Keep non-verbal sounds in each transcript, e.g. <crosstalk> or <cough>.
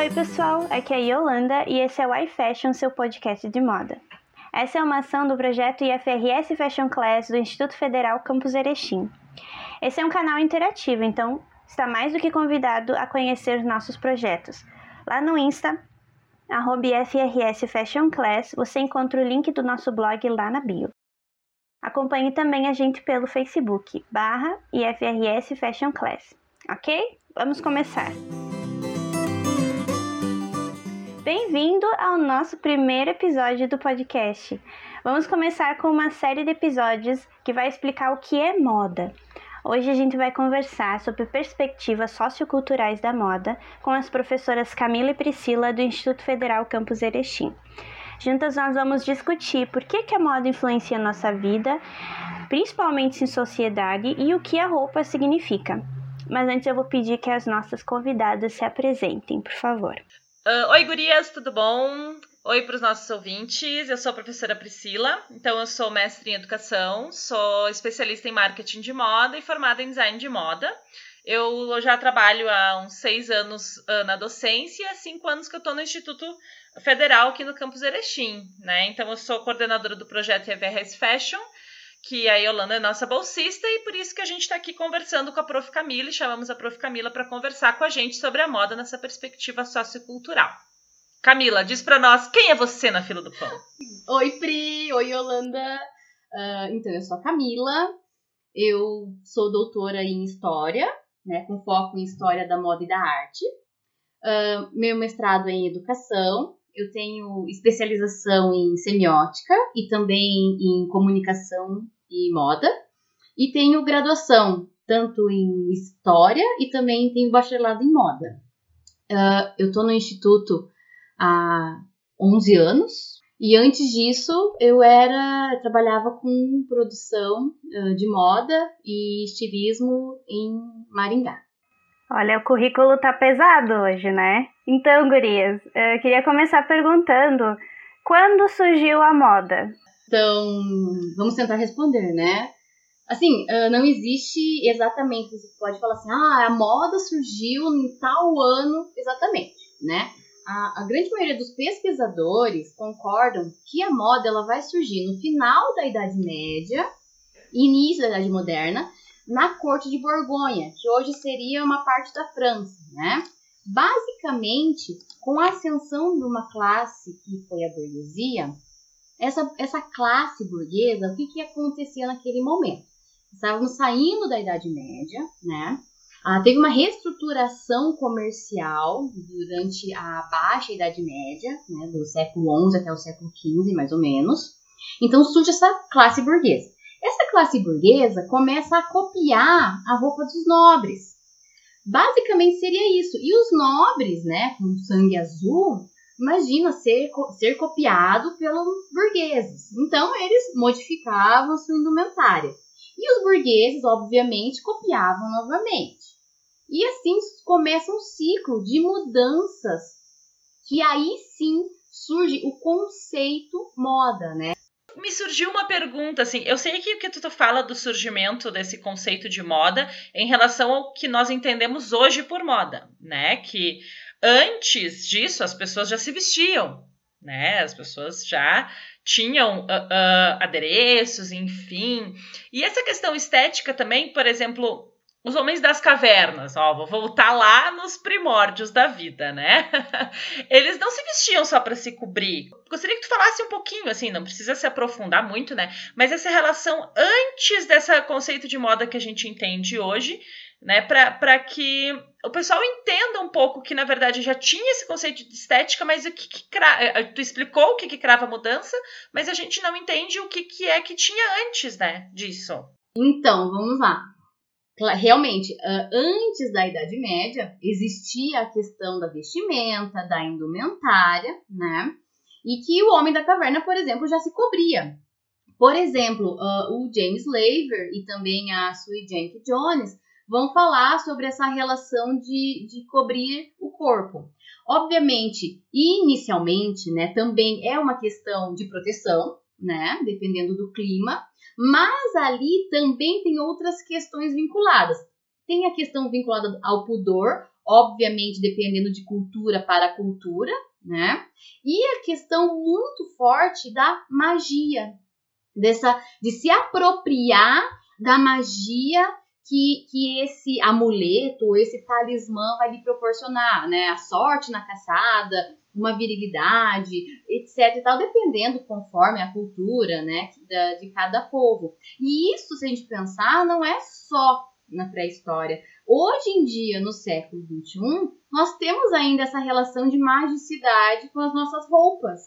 Oi, pessoal, aqui é a Yolanda e esse é o iFashion, seu podcast de moda. Essa é uma ação do projeto IFRS Fashion Class do Instituto Federal Campus Erechim. Esse é um canal interativo, então está mais do que convidado a conhecer nossos projetos. Lá no Insta, arroba IFRS Fashion Class, você encontra o link do nosso blog lá na bio. Acompanhe também a gente pelo Facebook, barra IFRS Fashion Class. Ok? Vamos começar! Bem-vindo ao nosso primeiro episódio do podcast. Vamos começar com uma série de episódios que vai explicar o que é moda. Hoje a gente vai conversar sobre perspectivas socioculturais da moda com as professoras Camila e Priscila do Instituto Federal Campus Erechim. Juntas nós vamos discutir por que, que a moda influencia a nossa vida, principalmente em sociedade, e o que a roupa significa. Mas antes eu vou pedir que as nossas convidadas se apresentem, por favor. Uh, oi, gurias, tudo bom? Oi para os nossos ouvintes. Eu sou a professora Priscila, então eu sou mestre em educação, sou especialista em marketing de moda e formada em design de moda. Eu já trabalho há uns seis anos uh, na docência e há cinco anos que eu estou no Instituto Federal aqui no campus Erechim, né? Então eu sou coordenadora do projeto EVRS Fashion que a Yolanda é nossa bolsista e por isso que a gente está aqui conversando com a Prof. Camila e chamamos a Prof. Camila para conversar com a gente sobre a moda nessa perspectiva sociocultural. Camila, diz para nós quem é você na fila do pão. <laughs> Oi, Pri. Oi, Yolanda. Uh, então, eu sou a Camila. Eu sou doutora em História, né, com foco em História da Moda e da Arte. Uh, meu mestrado é em Educação eu tenho especialização em semiótica e também em comunicação e moda. E tenho graduação tanto em história e também tenho bacharelado em moda. Uh, eu estou no instituto há 11 anos e antes disso eu era eu trabalhava com produção uh, de moda e estilismo em Maringá. Olha, o currículo tá pesado hoje, né? Então, gurias, eu queria começar perguntando quando surgiu a moda? Então, vamos tentar responder, né? Assim, não existe exatamente, você pode falar assim, ah, a moda surgiu em tal ano exatamente, né? A, a, grande maioria dos pesquisadores concordam que a moda ela vai surgir no final da Idade Média, início da Idade Moderna, na corte de Borgonha, que hoje seria uma parte da França, né? Basicamente, com a ascensão de uma classe que foi a burguesia, essa, essa classe burguesa, o que, que acontecia naquele momento? Estávamos saindo da Idade Média, né? Ah, teve uma reestruturação comercial durante a baixa Idade Média, né, do século XI até o século XV, mais ou menos. Então surge essa classe burguesa. Essa classe burguesa começa a copiar a roupa dos nobres. Basicamente seria isso. E os nobres, né, com sangue azul, imagina ser, ser copiado pelos burgueses. Então eles modificavam sua indumentária. E os burgueses, obviamente, copiavam novamente. E assim começa um ciclo de mudanças que aí sim surge o conceito moda, né? Me surgiu uma pergunta, assim, eu sei que o que tu fala do surgimento desse conceito de moda em relação ao que nós entendemos hoje por moda, né? Que antes disso as pessoas já se vestiam, né? As pessoas já tinham uh, uh, adereços, enfim. E essa questão estética também, por exemplo, os homens das cavernas, ó, vou voltar lá nos primórdios da vida, né? <laughs> Eles não se vestiam só para se cobrir. Gostaria que tu falasse um pouquinho, assim, não precisa se aprofundar muito, né? Mas essa relação antes desse conceito de moda que a gente entende hoje, né? Para que o pessoal entenda um pouco que, na verdade, já tinha esse conceito de estética, mas o que, que cra... Eh, tu explicou o que, que crava a mudança, mas a gente não entende o que, que é que tinha antes, né, disso. Então, vamos lá realmente, antes da Idade Média, existia a questão da vestimenta, da indumentária, né? E que o homem da caverna, por exemplo, já se cobria. Por exemplo, o James Laver e também a Sue Jane Jones vão falar sobre essa relação de, de cobrir o corpo. Obviamente, inicialmente, né, também é uma questão de proteção, né, dependendo do clima, mas ali também tem outras questões vinculadas. Tem a questão vinculada ao pudor, obviamente dependendo de cultura para cultura, né? E a questão muito forte da magia, dessa de se apropriar da magia que, que esse amuleto, esse talismã vai lhe proporcionar, né? A sorte na caçada, uma virilidade, etc e tal, dependendo conforme a cultura, né, de cada povo. E isso, se a gente pensar, não é só na pré-história. Hoje em dia, no século XXI, nós temos ainda essa relação de magicidade com as nossas roupas.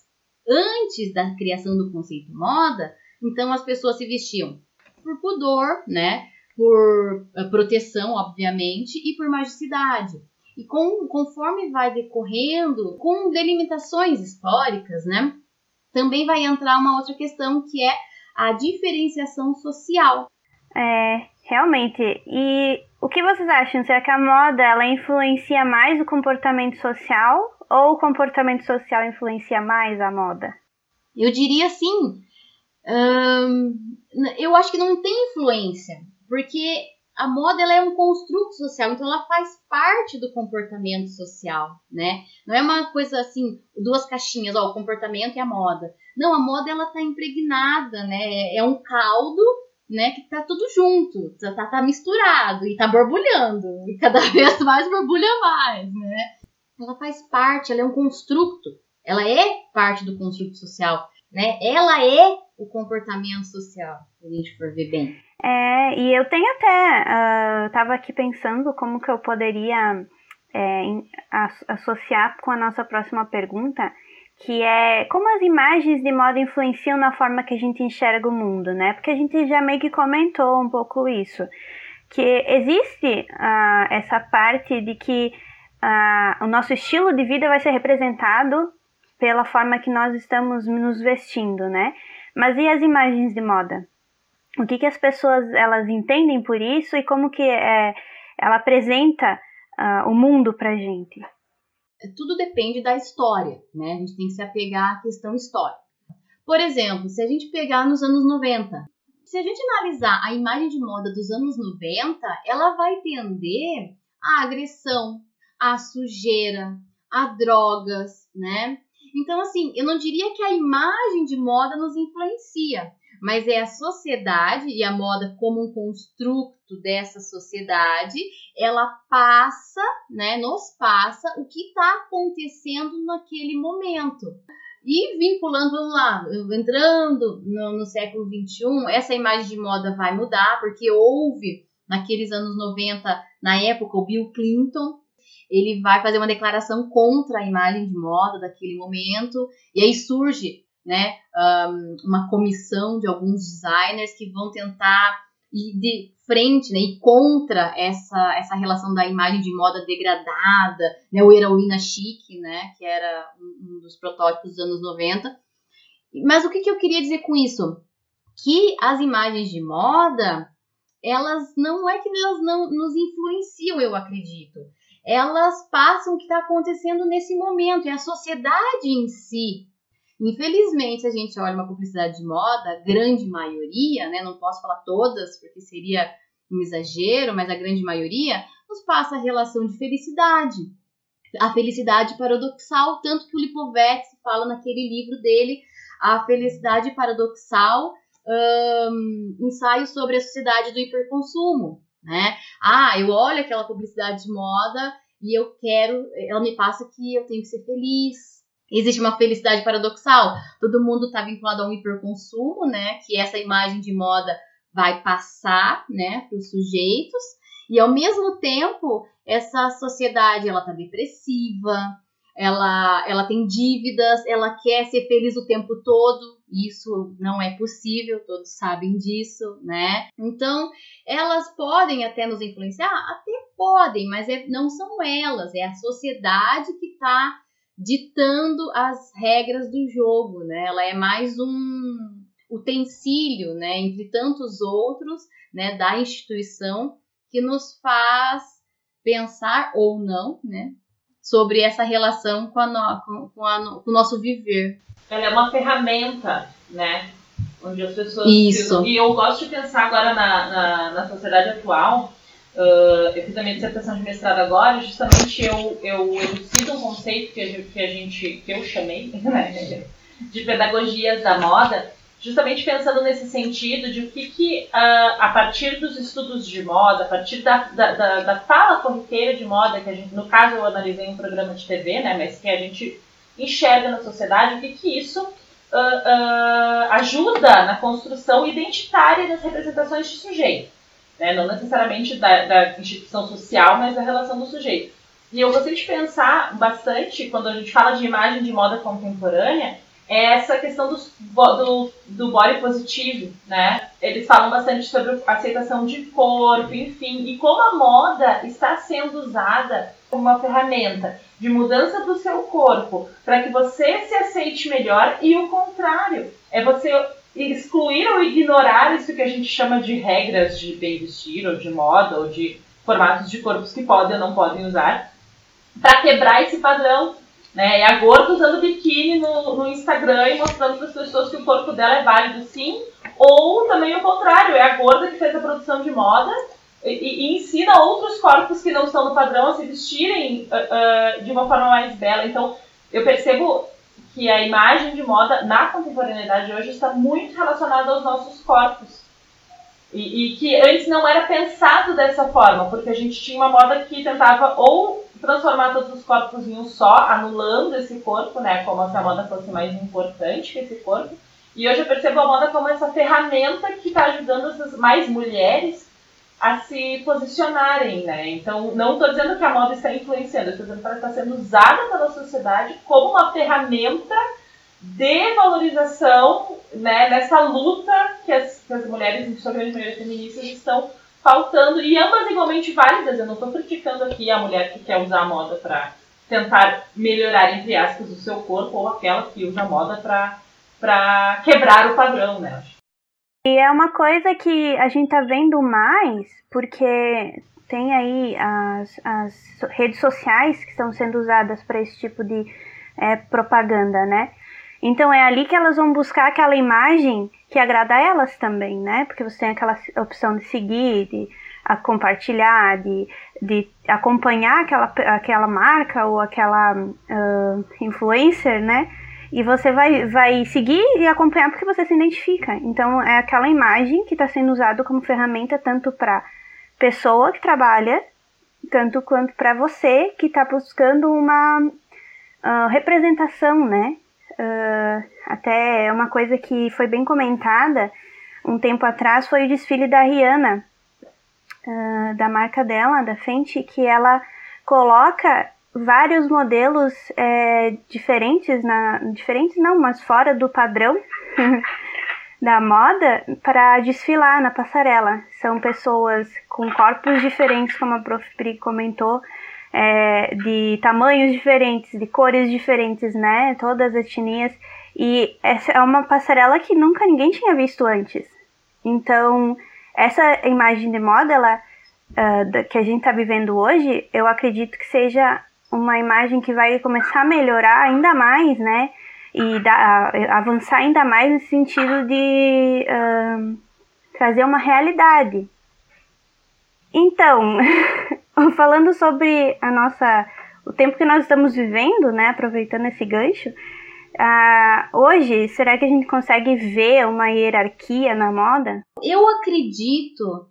Antes da criação do conceito moda, então as pessoas se vestiam por pudor, né? Por eh, proteção, obviamente, e por magicidade. E com, conforme vai decorrendo, com delimitações históricas, né? Também vai entrar uma outra questão que é a diferenciação social. É, realmente. E o que vocês acham? Será que a moda ela influencia mais o comportamento social ou o comportamento social influencia mais a moda? Eu diria sim. Hum, eu acho que não tem influência, porque a moda ela é um construto social, então ela faz parte do comportamento social, né? Não é uma coisa assim, duas caixinhas, ó, o comportamento e a moda. Não, a moda ela tá impregnada, né? É um caldo, né, que tá tudo junto, tá, tá, tá misturado e tá borbulhando, e cada <laughs> vez mais borbulha mais, né? Ela faz parte, ela é um construto, ela é parte do construto social, né? Ela é o comportamento social, se a gente for ver bem. É, e eu tenho até, uh, tava aqui pensando como que eu poderia é, associar com a nossa próxima pergunta, que é como as imagens de moda influenciam na forma que a gente enxerga o mundo, né? Porque a gente já meio que comentou um pouco isso, que existe uh, essa parte de que uh, o nosso estilo de vida vai ser representado pela forma que nós estamos nos vestindo, né? Mas e as imagens de moda? o que, que as pessoas elas entendem por isso e como que é, ela apresenta uh, o mundo para gente. Tudo depende da história, né? A gente tem que se apegar à questão histórica. Por exemplo, se a gente pegar nos anos 90, se a gente analisar a imagem de moda dos anos 90, ela vai tender à agressão, à sujeira, a drogas, né? Então, assim, eu não diria que a imagem de moda nos influencia, mas é a sociedade e a moda como um construto dessa sociedade, ela passa, né, nos passa o que está acontecendo naquele momento. E vinculando, vamos lá, entrando no, no século XXI, essa imagem de moda vai mudar, porque houve, naqueles anos 90, na época, o Bill Clinton, ele vai fazer uma declaração contra a imagem de moda daquele momento, e aí surge né, um, uma comissão de alguns designers que vão tentar ir de frente, né, e contra essa, essa relação da imagem de moda degradada, né, o heroína chique, né, que era um, dos protótipos dos anos 90. Mas o que, que eu queria dizer com isso? Que as imagens de moda, elas não é que elas não nos influenciam, eu acredito. Elas passam o que está acontecendo nesse momento, é a sociedade em si Infelizmente, se a gente olha uma publicidade de moda, a grande maioria, né, não posso falar todas, porque seria um exagero, mas a grande maioria, nos passa a relação de felicidade. A felicidade paradoxal, tanto que o Lipovetsky fala naquele livro dele, A Felicidade Paradoxal, um, ensaio sobre a sociedade do hiperconsumo. Né? Ah, eu olho aquela publicidade de moda e eu quero, ela me passa que eu tenho que ser feliz, existe uma felicidade paradoxal. Todo mundo está vinculado a um hiperconsumo, né? Que essa imagem de moda vai passar, né, para os sujeitos. E ao mesmo tempo, essa sociedade ela tá depressiva, ela, ela tem dívidas, ela quer ser feliz o tempo todo. Isso não é possível, todos sabem disso, né? Então, elas podem até nos influenciar, até podem, mas é, não são elas, é a sociedade que está ditando as regras do jogo, né? Ela é mais um utensílio, né, entre tantos outros, né, da instituição que nos faz pensar ou não, né, sobre essa relação com, a no, com, a, com o nosso viver. Ela é uma ferramenta, né, onde as pessoas... Isso. E eu gosto de pensar agora na, na, na sociedade atual, Uh, eu fiz a minha dissertação de mestrado agora, justamente eu, eu elucido um conceito que a gente, que, a gente, que eu chamei <laughs> né, de pedagogias da moda, justamente pensando nesse sentido de o que, que uh, a partir dos estudos de moda, a partir da, da, da, da, fala corriqueira de moda, que a gente, no caso eu analisei um programa de TV, né, mas que a gente enxerga na sociedade, o que, que isso uh, uh, ajuda na construção identitária das representações de sujeito. Né? Não necessariamente da, da instituição social, mas da relação do sujeito. E eu gostei de pensar bastante, quando a gente fala de imagem de moda contemporânea, é essa questão do, do, do body positivo, né? Eles falam bastante sobre aceitação de corpo, enfim, e como a moda está sendo usada como uma ferramenta de mudança do seu corpo para que você se aceite melhor e o contrário, é você excluir ou ignorar isso que a gente chama de regras de bem vestir ou de moda ou de formatos de corpos que podem ou não podem usar para quebrar esse padrão né? É a gorda usando biquíni no, no Instagram e mostrando para as pessoas que o corpo dela é válido sim. Ou também o contrário, é a gorda que fez a produção de moda e, e ensina outros corpos que não estão no padrão a se vestirem uh, uh, de uma forma mais bela. Então, eu percebo que a imagem de moda na contemporaneidade hoje está muito relacionada aos nossos corpos. E, e, que antes não era pensado dessa forma, porque a gente tinha uma moda que tentava ou transformar todos os corpos em um só, anulando esse corpo, né? Como se a moda fosse mais importante que esse corpo. E hoje eu percebo a moda como essa ferramenta que está ajudando essas mais mulheres a se posicionarem, né? Então, não estou dizendo que a moda está influenciando, estou dizendo que ela está sendo usada pela sociedade como uma ferramenta de valorização, né? Nessa luta que as, que as mulheres, feministas, estão faltando, e ambas igualmente válidas. Eu não estou criticando aqui a mulher que quer usar a moda para tentar melhorar, entre aspas, o seu corpo, ou aquela que usa a moda para quebrar o padrão, né? E é uma coisa que a gente tá vendo mais, porque tem aí as, as redes sociais que estão sendo usadas para esse tipo de é, propaganda, né? Então é ali que elas vão buscar aquela imagem que agrada a elas também, né? Porque você tem aquela opção de seguir, de compartilhar, de, de acompanhar aquela, aquela marca ou aquela uh, influencer, né? E você vai, vai seguir e acompanhar porque você se identifica. Então é aquela imagem que está sendo usada como ferramenta tanto para pessoa que trabalha, tanto quanto para você que está buscando uma uh, representação, né? Uh, até uma coisa que foi bem comentada um tempo atrás foi o desfile da Rihanna, uh, da marca dela, da Fenty, que ela coloca vários modelos é, diferentes, na, diferentes não, mas fora do padrão <laughs> da moda para desfilar na passarela. São pessoas com corpos diferentes, como a Prof. Pri comentou, é, de tamanhos diferentes, de cores diferentes, né? Todas as etnias. E essa é uma passarela que nunca ninguém tinha visto antes. Então, essa imagem de moda, ela, uh, que a gente está vivendo hoje, eu acredito que seja uma imagem que vai começar a melhorar ainda mais, né? E da, uh, avançar ainda mais no sentido de uh, trazer uma realidade. Então, <laughs> <laughs> falando sobre a nossa o tempo que nós estamos vivendo, né, aproveitando esse gancho, uh, hoje, será que a gente consegue ver uma hierarquia na moda? Eu acredito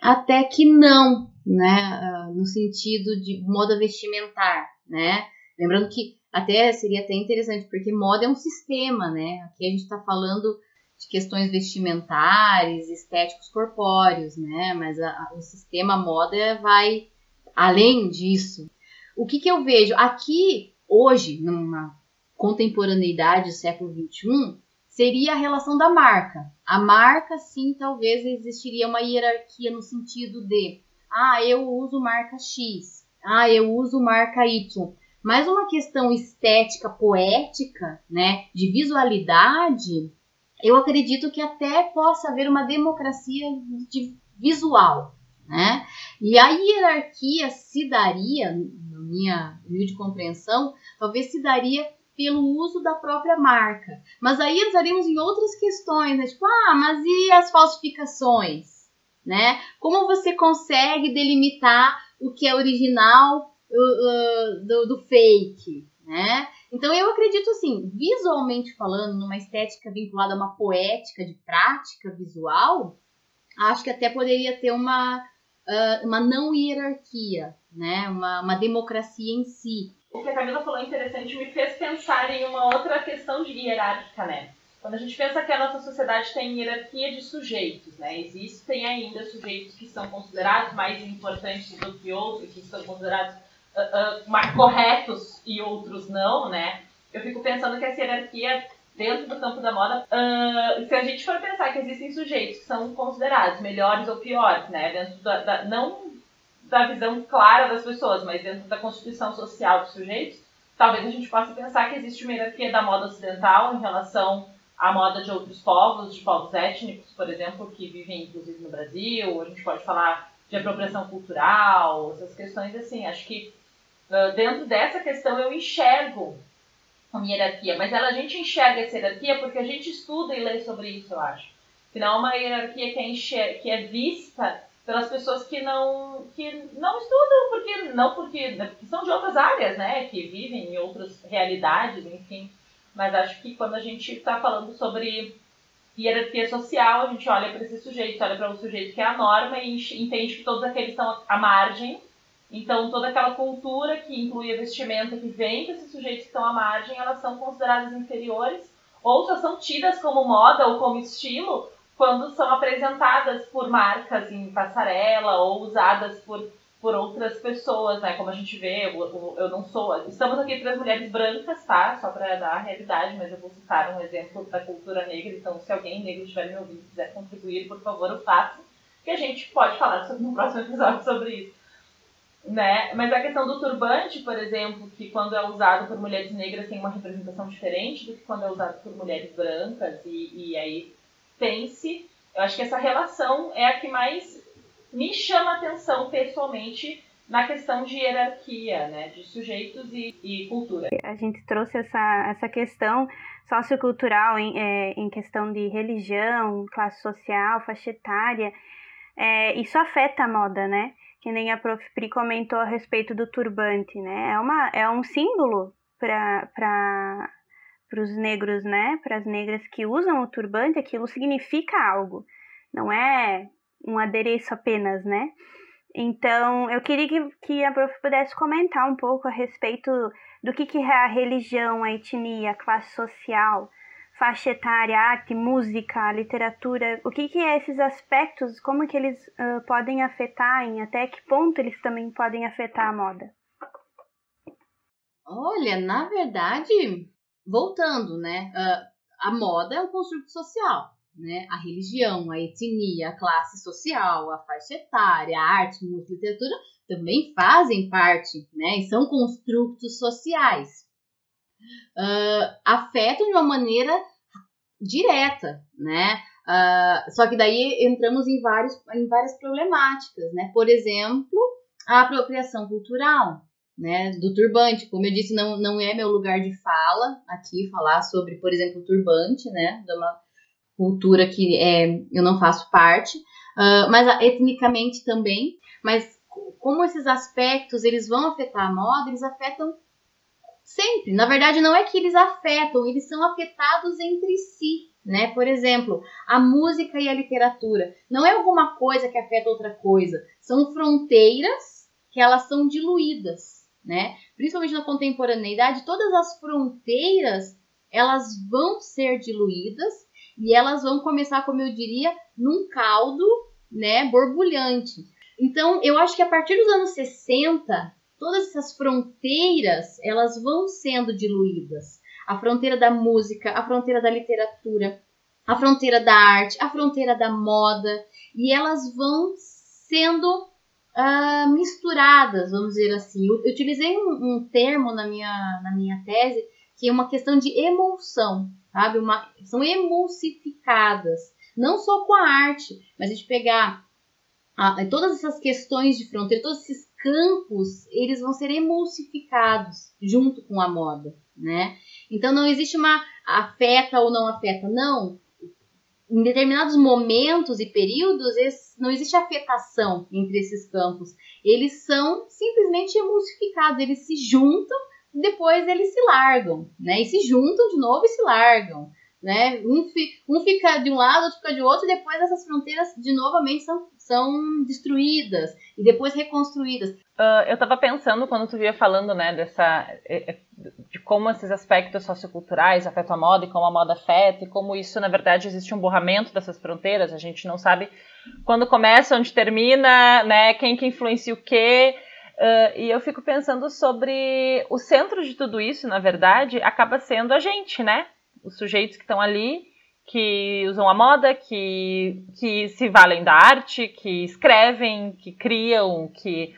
até que não, né, uh, no sentido de moda vestimentar, né, lembrando que até seria até interessante, porque moda é um sistema, né, aqui a gente está falando de questões vestimentares, estéticos corpóreos, né? Mas a, a, o sistema moda vai além disso. O que, que eu vejo aqui hoje, numa contemporaneidade do século XXI, seria a relação da marca. A marca, sim, talvez existiria uma hierarquia no sentido de, ah, eu uso marca X, ah, eu uso marca Y. Mas uma questão estética, poética, né, de visualidade, eu acredito que até possa haver uma democracia de visual, né? E a hierarquia se daria, na minha humilde compreensão, talvez se daria pelo uso da própria marca. Mas aí entraríamos em outras questões, né? Tipo, ah, mas e as falsificações? né? Como você consegue delimitar o que é original uh, uh, do, do fake, né? Então eu acredito assim, visualmente falando, numa estética vinculada a uma poética de prática visual, acho que até poderia ter uma, uh, uma não hierarquia, né? Uma, uma democracia em si. O que a Camila falou é interessante me fez pensar em uma outra questão de hierárquica, né? Quando a gente pensa que a nossa sociedade tem hierarquia de sujeitos, né? Existem ainda sujeitos que são considerados mais importantes do que outros, que são considerados uh, uh, corretos e outros não, né? Eu fico pensando que essa hierarquia dentro do campo da moda, uh, se a gente for pensar que existem sujeitos que são considerados melhores ou piores, né? Dentro da, da não da visão clara das pessoas, mas dentro da constituição social dos sujeitos, talvez a gente possa pensar que existe uma hierarquia da moda ocidental em relação a moda de outros povos, de povos étnicos, por exemplo, que vivem inclusive no Brasil, a gente pode falar de apropriação cultural, essas questões assim. Acho que uh, dentro dessa questão eu enxergo uma hierarquia, mas ela, a gente enxerga essa hierarquia porque a gente estuda e lê sobre isso, eu acho. Não é uma hierarquia que é, enxer que é vista pelas pessoas que não que não estudam porque não porque, porque são de outras áreas, né, que vivem em outras realidades, enfim. Mas acho que quando a gente está falando sobre hierarquia social, a gente olha para esse sujeito, olha para o sujeito que é a norma e entende que todos aqueles estão à margem. Então, toda aquela cultura que inclui a vestimenta que vem desses sujeitos que estão à margem, elas são consideradas inferiores ou só são tidas como moda ou como estilo quando são apresentadas por marcas em passarela ou usadas por por outras pessoas, né? Como a gente vê, eu, eu não sou. Estamos aqui três mulheres brancas, tá? Só para dar a realidade, mas eu vou citar um exemplo da cultura negra. Então, se alguém negro estiver me ouvindo e quiser contribuir, por favor, o faça. Que a gente pode falar sobre, no próximo episódio sobre isso. Né? Mas a questão do turbante, por exemplo, que quando é usado por mulheres negras tem uma representação diferente do que quando é usado por mulheres brancas, e, e aí pense. Eu acho que essa relação é a que mais me chama atenção pessoalmente na questão de hierarquia, né, de sujeitos e, e cultura. A gente trouxe essa, essa questão sociocultural em, é, em questão de religião, classe social, faixa etária. É, isso afeta a moda, né? Que nem a Prof. Pri comentou a respeito do turbante, né? É, uma, é um símbolo para os negros, né? Para as negras que usam o turbante, aquilo significa algo. Não é um adereço apenas, né? Então, eu queria que, que a prof pudesse comentar um pouco a respeito do que, que é a religião, a etnia, a classe social, faixa etária, arte, música, literatura, o que, que é esses aspectos, como que eles uh, podem afetar, em até que ponto eles também podem afetar a moda? Olha, na verdade, voltando, né, uh, a moda é um construto social né? A religião, a etnia, a classe social, a faixa etária, a arte, música, literatura também fazem parte, né? E são construtos sociais. Uh, afetam de uma maneira direta, né? Uh, só que daí entramos em, vários, em várias problemáticas, né? Por exemplo, a apropriação cultural, né? Do turbante. Como eu disse, não, não é meu lugar de fala aqui falar sobre, por exemplo, o turbante, né? De uma, cultura que é, eu não faço parte, uh, mas etnicamente também. Mas como esses aspectos eles vão afetar a moda, eles afetam sempre. Na verdade, não é que eles afetam, eles são afetados entre si. Né? Por exemplo, a música e a literatura não é alguma coisa que afeta outra coisa, são fronteiras que elas são diluídas, né? Principalmente na contemporaneidade, todas as fronteiras elas vão ser diluídas e elas vão começar, como eu diria, num caldo, né, borbulhante. Então, eu acho que a partir dos anos 60, todas essas fronteiras, elas vão sendo diluídas. A fronteira da música, a fronteira da literatura, a fronteira da arte, a fronteira da moda, e elas vão sendo uh, misturadas, vamos dizer assim. Eu, utilizei um, um, termo na minha, na minha tese que é uma questão de emulsão sabe? Uma, são emulsificadas, não só com a arte, mas a gente pegar a, todas essas questões de fronteira, todos esses campos, eles vão ser emulsificados junto com a moda, né? Então não existe uma afeta ou não afeta, não. em determinados momentos e períodos, não existe afetação entre esses campos. Eles são simplesmente emulsificados, eles se juntam e depois eles se largam, né? E se juntam de novo e se largam. Né? Um, fi, um fica de um lado, outro fica de outro, e depois essas fronteiras de novamente são, são destruídas e depois reconstruídas. Uh, eu estava pensando quando tu via falando, né, dessa é, é, de como esses aspectos socioculturais afetam a moda e como a moda afeta e como isso, na verdade, existe um borramento dessas fronteiras. A gente não sabe quando começa, onde termina, né, quem que influencia o quê. Uh, e eu fico pensando sobre o centro de tudo isso, na verdade, acaba sendo a gente, né? Os sujeitos que estão ali, que usam a moda, que, que se valem da arte, que escrevem, que criam, que,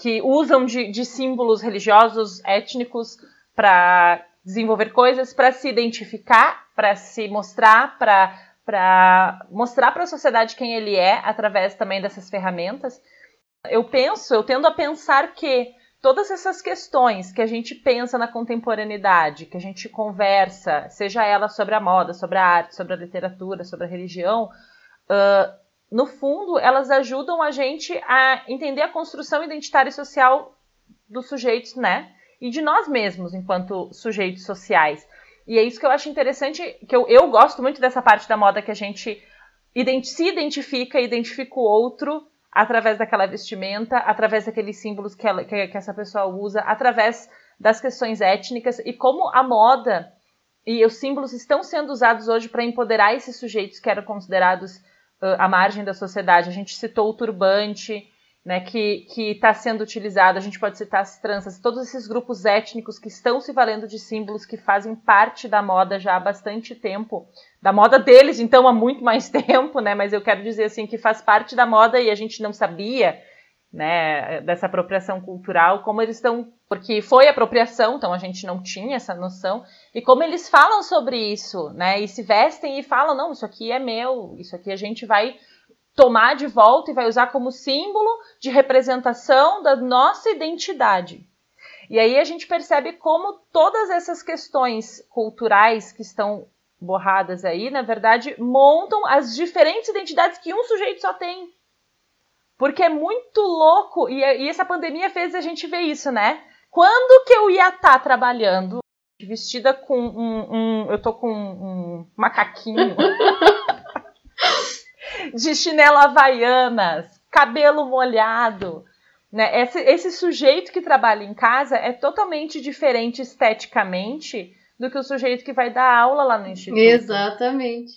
que usam de, de símbolos religiosos, étnicos para desenvolver coisas, para se identificar, para se mostrar, para mostrar para a sociedade quem ele é através também dessas ferramentas. Eu penso, eu tendo a pensar que todas essas questões que a gente pensa na contemporaneidade, que a gente conversa, seja ela sobre a moda, sobre a arte, sobre a literatura, sobre a religião, uh, no fundo, elas ajudam a gente a entender a construção identitária e social dos sujeitos, né? E de nós mesmos, enquanto sujeitos sociais. E é isso que eu acho interessante, que eu, eu gosto muito dessa parte da moda que a gente se identifica, identifica o outro através daquela vestimenta, através daqueles símbolos que, ela, que, que essa pessoa usa, através das questões étnicas e como a moda e os símbolos estão sendo usados hoje para empoderar esses sujeitos que eram considerados uh, à margem da sociedade. A gente citou o turbante, né, que está sendo utilizado, a gente pode citar as tranças, todos esses grupos étnicos que estão se valendo de símbolos que fazem parte da moda já há bastante tempo, da moda deles, então, há muito mais <laughs> tempo, né? Mas eu quero dizer assim que faz parte da moda e a gente não sabia, né, dessa apropriação cultural, como eles estão, porque foi apropriação, então a gente não tinha essa noção, e como eles falam sobre isso, né? E se vestem e falam, não, isso aqui é meu, isso aqui a gente vai tomar de volta e vai usar como símbolo de representação da nossa identidade. E aí a gente percebe como todas essas questões culturais que estão borradas aí, na verdade, montam as diferentes identidades que um sujeito só tem. Porque é muito louco, e, e essa pandemia fez a gente ver isso, né? Quando que eu ia estar tá trabalhando vestida com um, um, Eu tô com um macaquinho. <laughs> de chinelo havaianas, cabelo molhado. Né? Esse, esse sujeito que trabalha em casa é totalmente diferente esteticamente do que o sujeito que vai dar aula lá no instituto. Exatamente.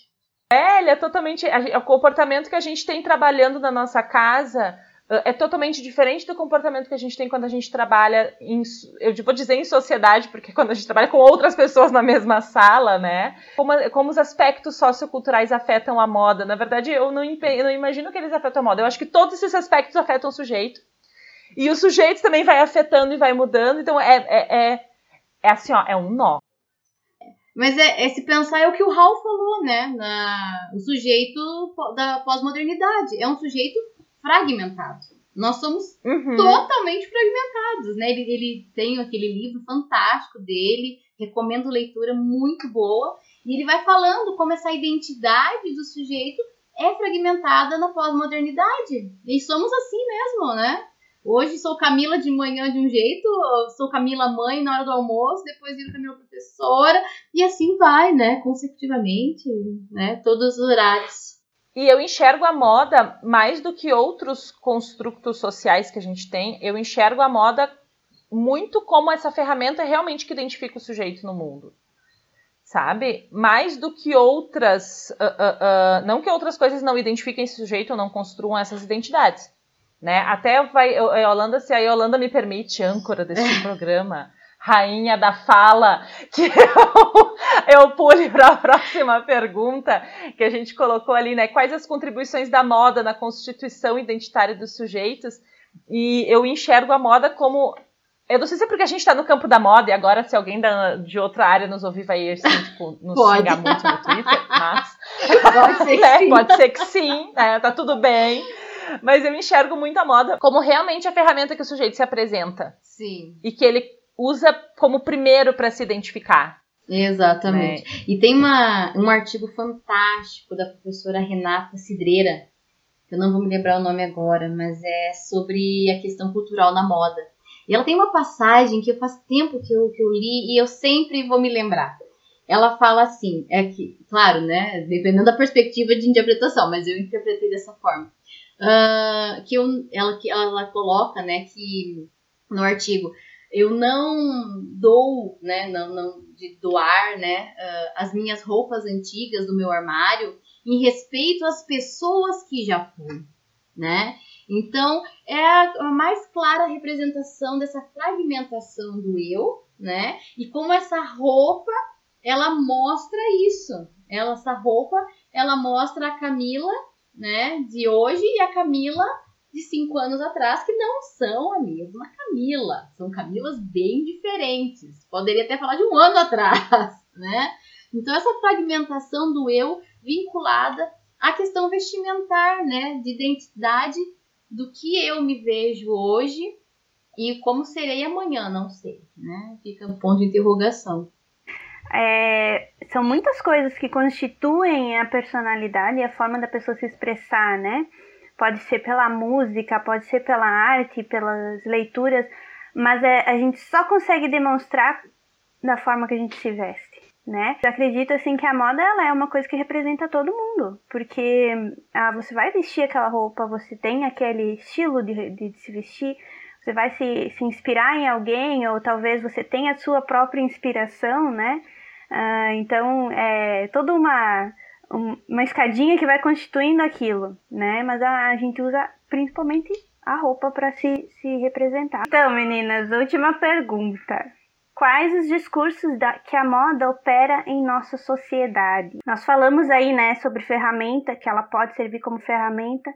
É, ele é totalmente. o comportamento que a gente tem trabalhando na nossa casa é totalmente diferente do comportamento que a gente tem quando a gente trabalha em, eu vou dizer em sociedade, porque quando a gente trabalha com outras pessoas na mesma sala, né? Como, como os aspectos socioculturais afetam a moda. Na verdade, eu não, eu não imagino que eles afetam a moda. Eu acho que todos esses aspectos afetam o sujeito. E o sujeito também vai afetando e vai mudando. Então, é, é, é, é assim, ó, é um nó. Mas é, esse pensar é o que o Hall falou, né? Na, o sujeito da pós-modernidade. É um sujeito fragmentado. Nós somos uhum. totalmente fragmentados, né? Ele, ele tem aquele livro fantástico dele, recomendo leitura muito boa, e ele vai falando como essa identidade do sujeito é fragmentada na pós-modernidade. E somos assim mesmo, né? Hoje sou Camila de manhã de um jeito, sou Camila mãe na hora do almoço, depois viro Camila professora, e assim vai, né? Consecutivamente, né? Todos os horários. E eu enxergo a moda mais do que outros construtos sociais que a gente tem. Eu enxergo a moda muito como essa ferramenta realmente que identifica o sujeito no mundo. Sabe? Mais do que outras. Uh, uh, uh, não que outras coisas não identifiquem esse sujeito ou não construam essas identidades. Né? Até vai, a Yolanda, se a Yolanda me permite, âncora desse programa, rainha da fala, que <laughs> eu, eu pule para a próxima pergunta que a gente colocou ali, né? Quais as contribuições da moda na constituição identitária dos sujeitos? E eu enxergo a moda como. Eu não sei se é porque a gente está no campo da moda e agora, se alguém da, de outra área nos ouvir, vai assim, tipo, nos Pode. xingar muito no Twitter, mas. <laughs> Pode ser que né? sim. Pode ser que sim, né? Tá tudo bem. Mas eu enxergo muito a moda como realmente a ferramenta que o sujeito se apresenta. Sim. E que ele usa como primeiro para se identificar. Exatamente. Né? E tem uma, um artigo fantástico da professora Renata Cidreira, eu não vou me lembrar o nome agora, mas é sobre a questão cultural na moda. E ela tem uma passagem que faz tempo que eu, que eu li e eu sempre vou me lembrar. Ela fala assim, é que, claro, né, dependendo da perspectiva de interpretação, mas eu interpretei dessa forma. Uh, que eu, ela, que ela coloca, né, que no artigo, eu não dou, né, não, não de doar, né, uh, as minhas roupas antigas do meu armário em respeito às pessoas que já foram, né? Então, é a, mais clara representação dessa fragmentação do eu, né? E como essa roupa, ela mostra isso. Ela, essa roupa, ela mostra a Camila, né, de hoje e a Camila de cinco anos atrás, que não são a mesma Camila. São Camilas bem diferentes. Poderia até falar de um ano atrás, <laughs> né? Então, essa fragmentação do eu vinculada à questão vestimentar, né? De identidade do que eu me vejo hoje e como serei amanhã, não sei, né? Fica um ponto de interrogação. É, são muitas coisas que constituem a personalidade e a forma da pessoa se expressar, né? Pode ser pela música, pode ser pela arte, pelas leituras, mas é, a gente só consegue demonstrar da forma que a gente se veste né? Eu acredito assim que a moda ela é uma coisa que representa todo mundo, porque ah, você vai vestir aquela roupa, você tem aquele estilo de, de se vestir, você vai se, se inspirar em alguém ou talvez você tenha a sua própria inspiração, né? Ah, então é toda uma uma escadinha que vai constituindo aquilo, né? Mas a, a gente usa principalmente a roupa para se, se representar. Então, meninas, última pergunta. Quais os discursos da, que a moda opera em nossa sociedade? Nós falamos aí, né, sobre ferramenta, que ela pode servir como ferramenta.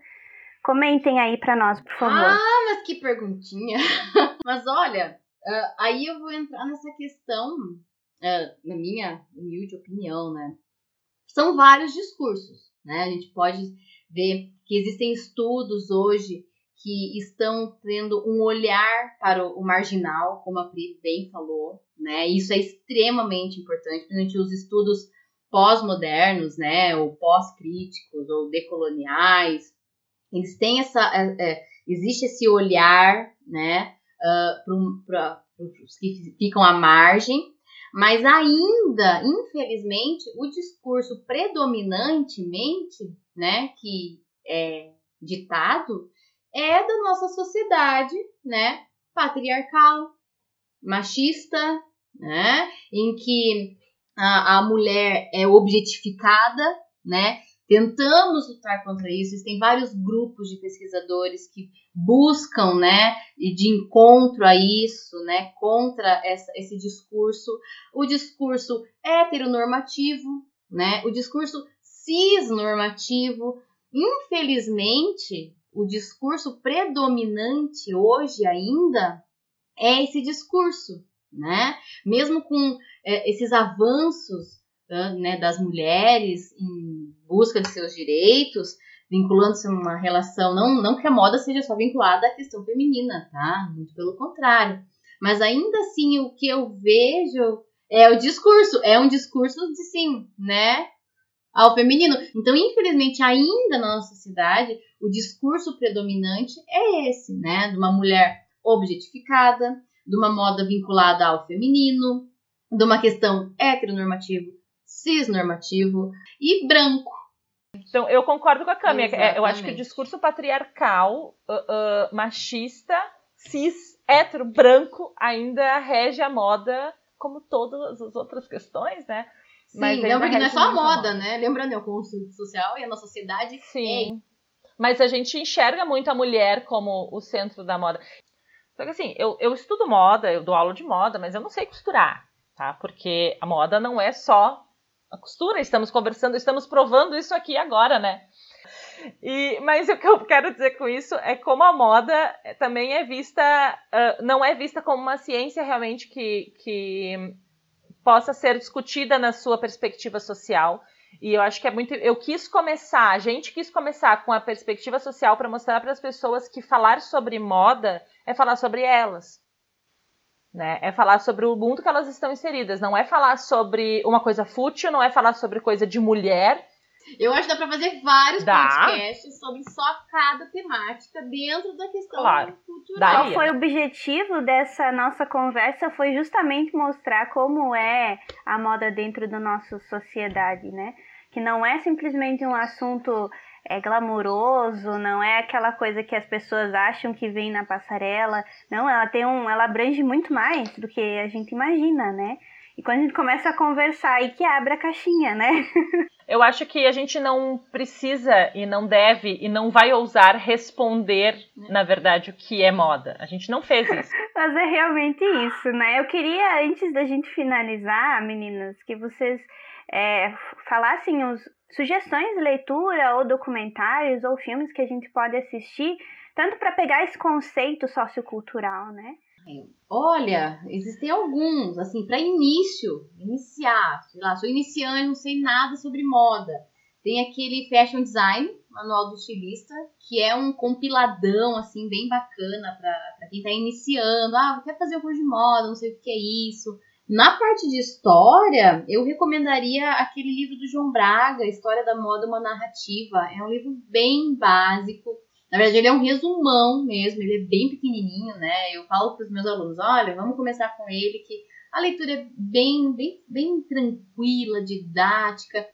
Comentem aí para nós, por favor. Ah, mas que perguntinha! <laughs> mas olha, uh, aí eu vou entrar nessa questão, uh, na minha humilde opinião, né? São vários discursos, né? A gente pode ver que existem estudos hoje que estão tendo um olhar para o marginal, como a Pri bem falou, né? Isso é extremamente importante, principalmente os estudos pós-modernos, né? Ou pós-críticos, ou decoloniais. Eles têm essa... É, é, existe esse olhar, né? Uh, para os que ficam à margem, mas ainda, infelizmente, o discurso predominantemente, né, que é ditado, é da nossa sociedade, né, patriarcal, machista, né, em que a, a mulher é objetificada, né, tentamos lutar contra isso. Existem vários grupos de pesquisadores que buscam, né, de encontro a isso, né, contra essa, esse discurso, o discurso heteronormativo, né, o discurso cisnormativo. Infelizmente, o discurso predominante hoje ainda é esse discurso, né? Mesmo com é, esses avanços né, das mulheres em busca de seus direitos, vinculando-se a uma relação, não, não que a moda seja só vinculada à questão feminina, tá? Muito pelo contrário. Mas ainda assim, o que eu vejo é o discurso, é um discurso de sim, né? Ao feminino. Então, infelizmente, ainda na nossa sociedade, o discurso predominante é esse, né? De uma mulher objetificada, de uma moda vinculada ao feminino, de uma questão heteronormativo, cisnormativo e branco. Então, eu concordo com a Cami. É, eu acho que o discurso patriarcal, uh, uh, machista, cis, hétero, branco, ainda rege a moda, como todas as outras questões, né? Sim, Mas lembra que não é só a moda, moda, né? Lembrando, é o conceito social e a nossa sociedade. Sim. É mas a gente enxerga muito a mulher como o centro da moda. Só que assim, eu, eu estudo moda, eu dou aula de moda, mas eu não sei costurar, tá? Porque a moda não é só a costura, estamos conversando, estamos provando isso aqui agora, né? E, mas o que eu quero dizer com isso é como a moda também é vista, uh, não é vista como uma ciência realmente que, que possa ser discutida na sua perspectiva social, e eu acho que é muito. Eu quis começar, a gente quis começar com a perspectiva social para mostrar para as pessoas que falar sobre moda é falar sobre elas. Né? É falar sobre o mundo que elas estão inseridas. Não é falar sobre uma coisa fútil, não é falar sobre coisa de mulher. Eu acho que dá pra fazer vários dá. podcasts sobre só cada temática dentro da questão claro. cultural. Qual foi o objetivo dessa nossa conversa? Foi justamente mostrar como é a moda dentro da nossa sociedade, né? Que não é simplesmente um assunto é glamouroso, não é aquela coisa que as pessoas acham que vem na passarela. Não, ela tem um, ela abrange muito mais do que a gente imagina, né? E quando a gente começa a conversar aí que abre a caixinha, né? <laughs> Eu acho que a gente não precisa e não deve e não vai ousar responder, na verdade, o que é moda. A gente não fez isso. <laughs> Mas é realmente isso, né? Eu queria, antes da gente finalizar, meninas, que vocês é, falassem os, sugestões de leitura ou documentários ou filmes que a gente pode assistir, tanto para pegar esse conceito sociocultural, né? Olha, existem alguns, assim, para início, iniciar, sei lá, sou iniciante, não sei nada sobre moda. Tem aquele Fashion Design, Manual do Estilista, que é um compiladão, assim, bem bacana para quem está iniciando. Ah, quer fazer um curso de moda, não sei o que é isso. Na parte de história, eu recomendaria aquele livro do João Braga, História da Moda, uma narrativa. É um livro bem básico. Na verdade, ele é um resumão mesmo, ele é bem pequenininho, né? Eu falo para os meus alunos, olha, vamos começar com ele, que a leitura é bem, bem, bem tranquila, didática.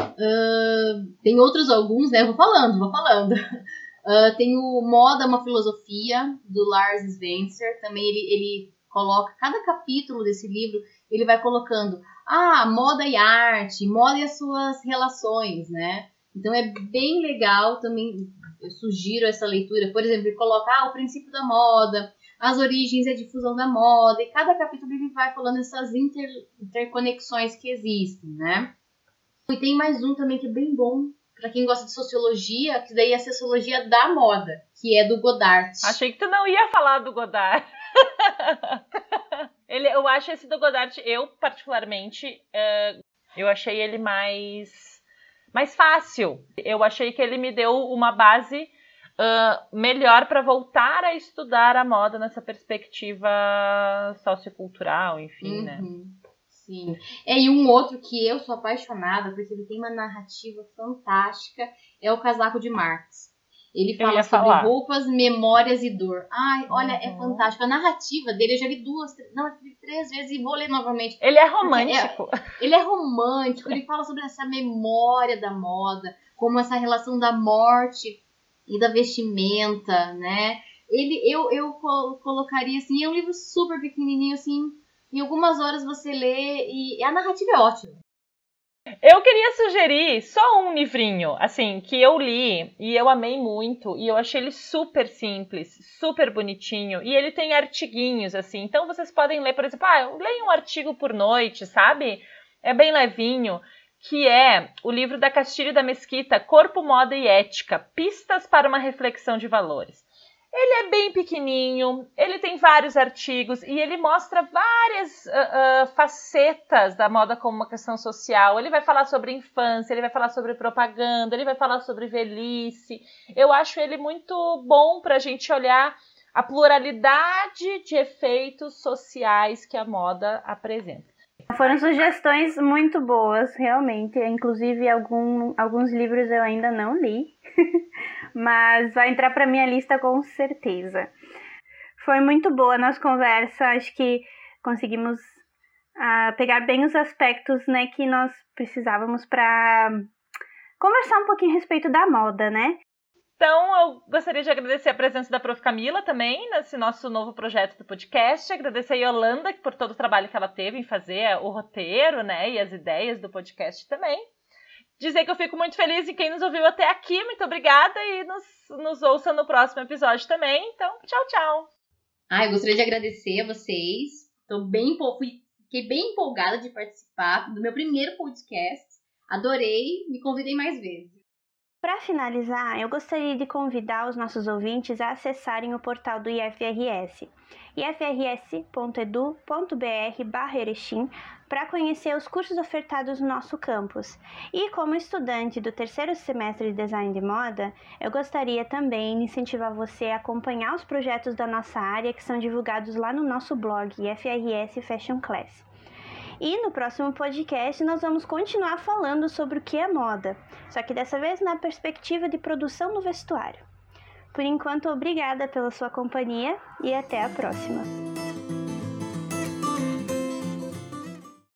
Uh, tem outros alguns, né? Eu vou falando, vou falando. Uh, tem o Moda, uma filosofia, do Lars Spencer. Também ele, ele coloca, cada capítulo desse livro, ele vai colocando, ah, moda e arte, moda e as suas relações, né? Então é bem legal também, eu sugiro essa leitura. Por exemplo, ele coloca, ah, o princípio da moda, as origens e a difusão da moda, e cada capítulo ele vai falando essas inter, interconexões que existem, né? E tem mais um também que é bem bom, para quem gosta de sociologia, que daí é a sociologia da moda, que é do Godard. Achei que tu não ia falar do Godard. <laughs> ele, eu acho esse do Godard, eu particularmente, uh, eu achei ele mais, mais fácil. Eu achei que ele me deu uma base uh, melhor para voltar a estudar a moda nessa perspectiva sociocultural, enfim, uhum. né? Sim. É, e um outro que eu sou apaixonada, porque ele tem uma narrativa fantástica, é o Casaco de Marx. Ele fala sobre falar. roupas, memórias e dor. Ai, olha, é uhum. é fantástico. A narrativa dele, eu já li duas, três, não, três vezes e vou ler novamente. Ele é romântico. É, ele é romântico, ele fala sobre essa memória da moda, como essa relação da morte e da vestimenta, né? Ele, eu, eu colocaria assim, é um livro super pequenininho, assim, em algumas horas você lê e a narrativa é ótima. Eu queria sugerir só um livrinho, assim, que eu li e eu amei muito e eu achei ele super simples, super bonitinho e ele tem artiguinhos, assim. Então vocês podem ler, por exemplo, ah, leia um artigo por noite, sabe? É bem levinho, que é o livro da Castilho da Mesquita, Corpo, Moda e Ética, Pistas para uma Reflexão de Valores. Ele é bem pequenininho, ele tem vários artigos e ele mostra várias uh, uh, facetas da moda como uma questão social. Ele vai falar sobre infância, ele vai falar sobre propaganda, ele vai falar sobre velhice. Eu acho ele muito bom para a gente olhar a pluralidade de efeitos sociais que a moda apresenta. Foram sugestões muito boas, realmente. Inclusive, algum, alguns livros eu ainda não li. <laughs> mas vai entrar para minha lista com certeza. Foi muito boa a nossa conversa, acho que conseguimos uh, pegar bem os aspectos né, que nós precisávamos para conversar um pouquinho a respeito da moda, né? Então, eu gostaria de agradecer a presença da Prof. Camila também nesse nosso novo projeto do podcast. Agradecer a Yolanda por todo o trabalho que ela teve em fazer o roteiro, né, e as ideias do podcast também dizer que eu fico muito feliz em quem nos ouviu até aqui. Muito obrigada e nos, nos ouça no próximo episódio também. Então, tchau, tchau. Ah, eu gostaria de agradecer a vocês. Tô bem, fui, fiquei bem empolgada de participar do meu primeiro podcast. Adorei, me convidem mais vezes. Para finalizar, eu gostaria de convidar os nossos ouvintes a acessarem o portal do IFRS, ifrs.edu.br/erechim, para conhecer os cursos ofertados no nosso campus. E como estudante do terceiro semestre de design de moda, eu gostaria também de incentivar você a acompanhar os projetos da nossa área que são divulgados lá no nosso blog IFRS Fashion Class. E no próximo podcast nós vamos continuar falando sobre o que é moda, só que dessa vez na perspectiva de produção no vestuário. Por enquanto, obrigada pela sua companhia e até a próxima!